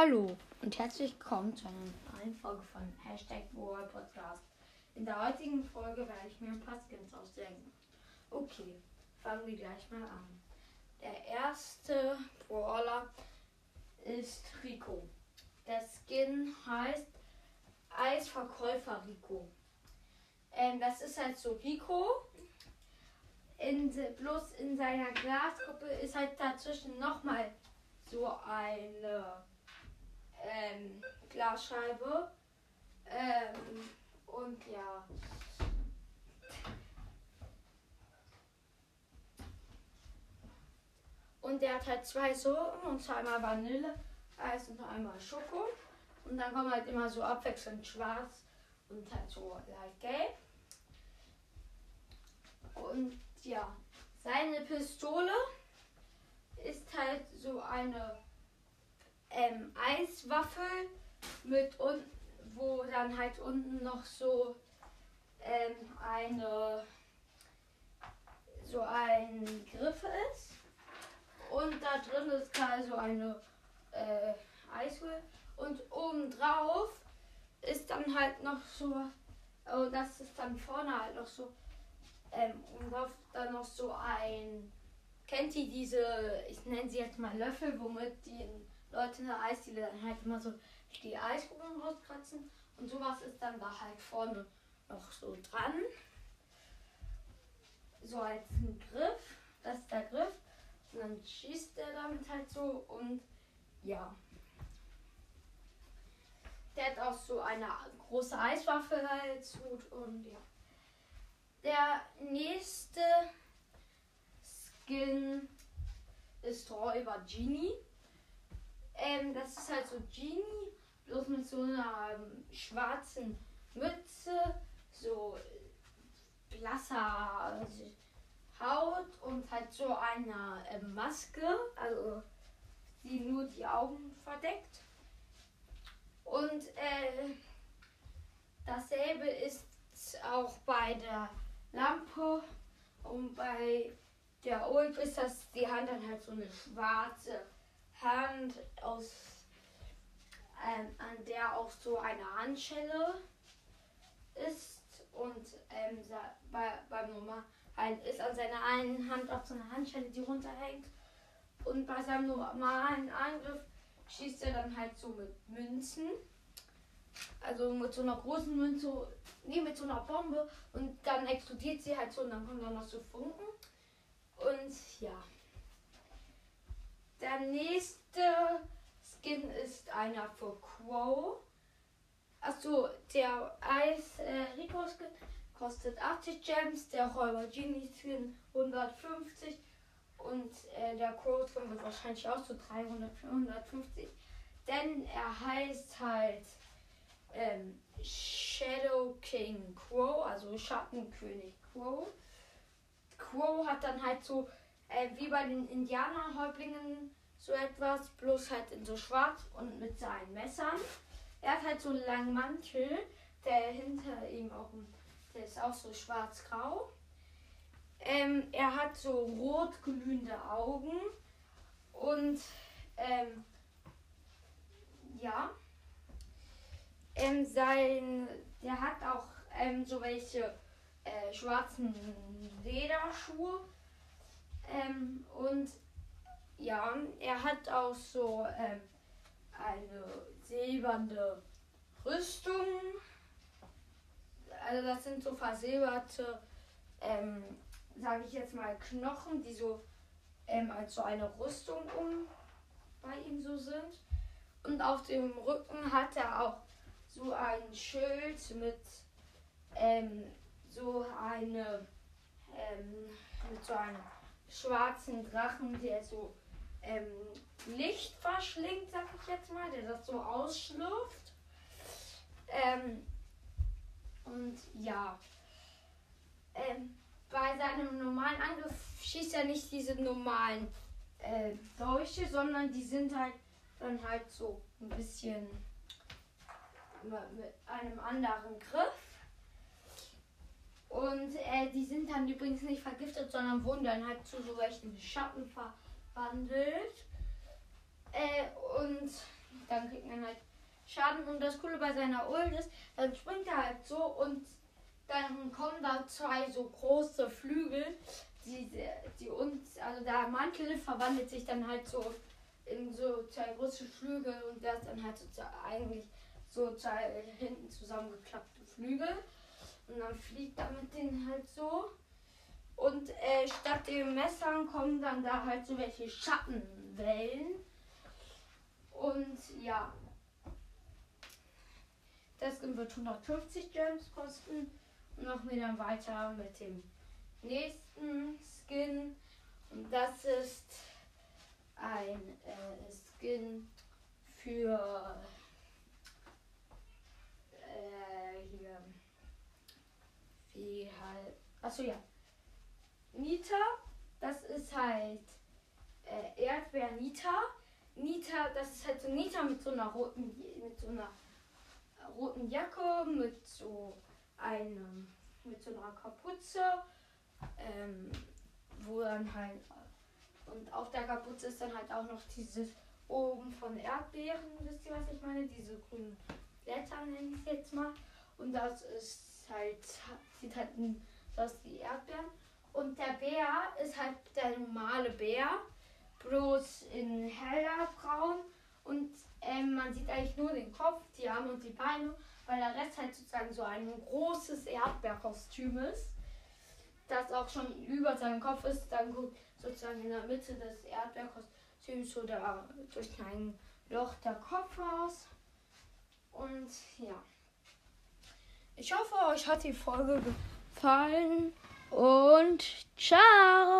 Hallo und herzlich willkommen zu einer neuen Folge von Hashtag World Podcast. In der heutigen Folge werde ich mir ein paar Skins ausdenken. Okay, fangen wir gleich mal an. Der erste Brawler ist Rico. Der Skin heißt Eisverkäufer Rico. Ähm, das ist halt so Rico. In, bloß in seiner Glasgruppe ist halt dazwischen nochmal so eine ähm, Glasscheibe. Ähm, und ja. Und der hat halt zwei Sorten, und zwar einmal Vanille, Eis und einmal Schoko. Und dann kommen halt immer so abwechselnd schwarz und halt so leicht gelb. Und ja, seine Pistole ist halt so eine ähm, Eiswaffel mit unten, wo dann halt unten noch so ähm, eine so ein Griff ist. Und da drin ist gerade so eine äh, Eiswürfel. Und obendrauf ist dann halt noch so, oh, das ist dann vorne halt noch so, ähm, und drauf dann noch so ein, kennt ihr diese, ich nenne sie jetzt mal Löffel, womit die Leute in der Eisdiele dann halt immer so die Eiskugeln rauskratzen. Und sowas ist dann da halt vorne noch so dran. So als ein Griff. Das ist der Griff. Und dann schießt er damit halt so und ja. Der hat auch so eine große Eiswaffe halt und ja. Der nächste Skin ist Räuber Genie. Ähm, das ist halt so Genie, bloß mit so einer ähm, schwarzen Mütze, so blasser Haut und halt so einer äh, Maske, also die nur die Augen verdeckt. Und äh, dasselbe ist auch bei der Lampe und bei der Ulp ist das die Hand dann halt so eine schwarze Hand aus ähm, an der auch so eine Handschelle ist und ähm, bei, beim ein, ist an seiner einen Hand auch so eine Handschelle, die runterhängt. Und bei seinem normalen Angriff schießt er dann halt so mit Münzen. Also mit so einer großen Münze, nee, mit so einer Bombe. Und dann explodiert sie halt so und dann kommen da noch so Funken. Und ja. Der nächste Skin ist einer für Quo. Achso, der Eis äh, Rico Skin kostet 80 Gems, der Räuber Genie Skin 150 und äh, der Crow Skin wird wahrscheinlich auch so 300, 450. Denn er heißt halt ähm, Shadow King Crow, also Schattenkönig Crow. Crow hat dann halt so äh, wie bei den Indianerhäuptlingen so etwas, bloß halt in so schwarz und mit seinen Messern. Er hat halt so einen langen Mantel, der hinter ihm auch, der ist auch so schwarz-grau. Ähm, er hat so rot glühende Augen und ähm, ja, ähm, sein, der hat auch ähm, so welche äh, schwarzen Lederschuhe ähm, und ja, er hat auch so ähm, eine silberne Rüstung. Also das sind so versilberte, ähm, sage ich jetzt mal, Knochen, die so ähm, als so eine Rüstung um bei ihm so sind. Und auf dem Rücken hat er auch so ein Schild mit ähm, so eine ähm, mit so einem schwarzen Drachen, der so ähm, Licht verschlingt, sag ich jetzt mal, der das so ausschlürft. Ähm, und ja, ähm, bei seinem normalen Angriff schießt er nicht diese normalen äh, Dolche, sondern die sind halt dann halt so ein bisschen mit einem anderen Griff. Und äh, die sind dann übrigens nicht vergiftet, sondern wurden dann halt zu so welchen Schatten verwandelt. Äh, und dann kriegt man halt Schaden. Und das Coole bei seiner Ult ist, dann springt er halt so und dann kommen da zwei so große Flügel, die, die uns, also der Mantel verwandelt sich dann halt so in so zwei große Flügel und der ist dann halt so eigentlich so zwei hinten zusammengeklappte Flügel. Und dann fliegt er mit denen halt so. Und äh, statt den Messern kommen dann da halt so welche Schattenwellen. Und ja. Das wird 150 Gems kosten. Und machen wir dann weiter mit dem nächsten Skin. Und das ist ein äh, Skin für äh, hier achso ja Nita das ist halt äh, Erdbeer Nita Nita das ist halt so Nita mit so einer roten mit so einer roten Jacke mit so einem mit so einer Kapuze ähm, wo dann halt und auf der Kapuze ist dann halt auch noch dieses oben von Erdbeeren, wisst ihr, was ich meine? Diese grünen Blätter nenne ich jetzt mal. Und das ist halt, sieht halt aus wie Erdbeeren. Und der Bär ist halt der normale Bär, bloß in heller braun. Und ähm, man sieht eigentlich nur den Kopf, die Arme und die Beine, weil der Rest halt sozusagen so ein großes Erdbeerkostüm ist, das auch schon über seinem Kopf ist. Dann guckt sozusagen in der Mitte des Erdbeerkostüms so da durch ein Loch der Kopf raus. Und ja. Ich hoffe, euch hat die Folge gefallen und ciao!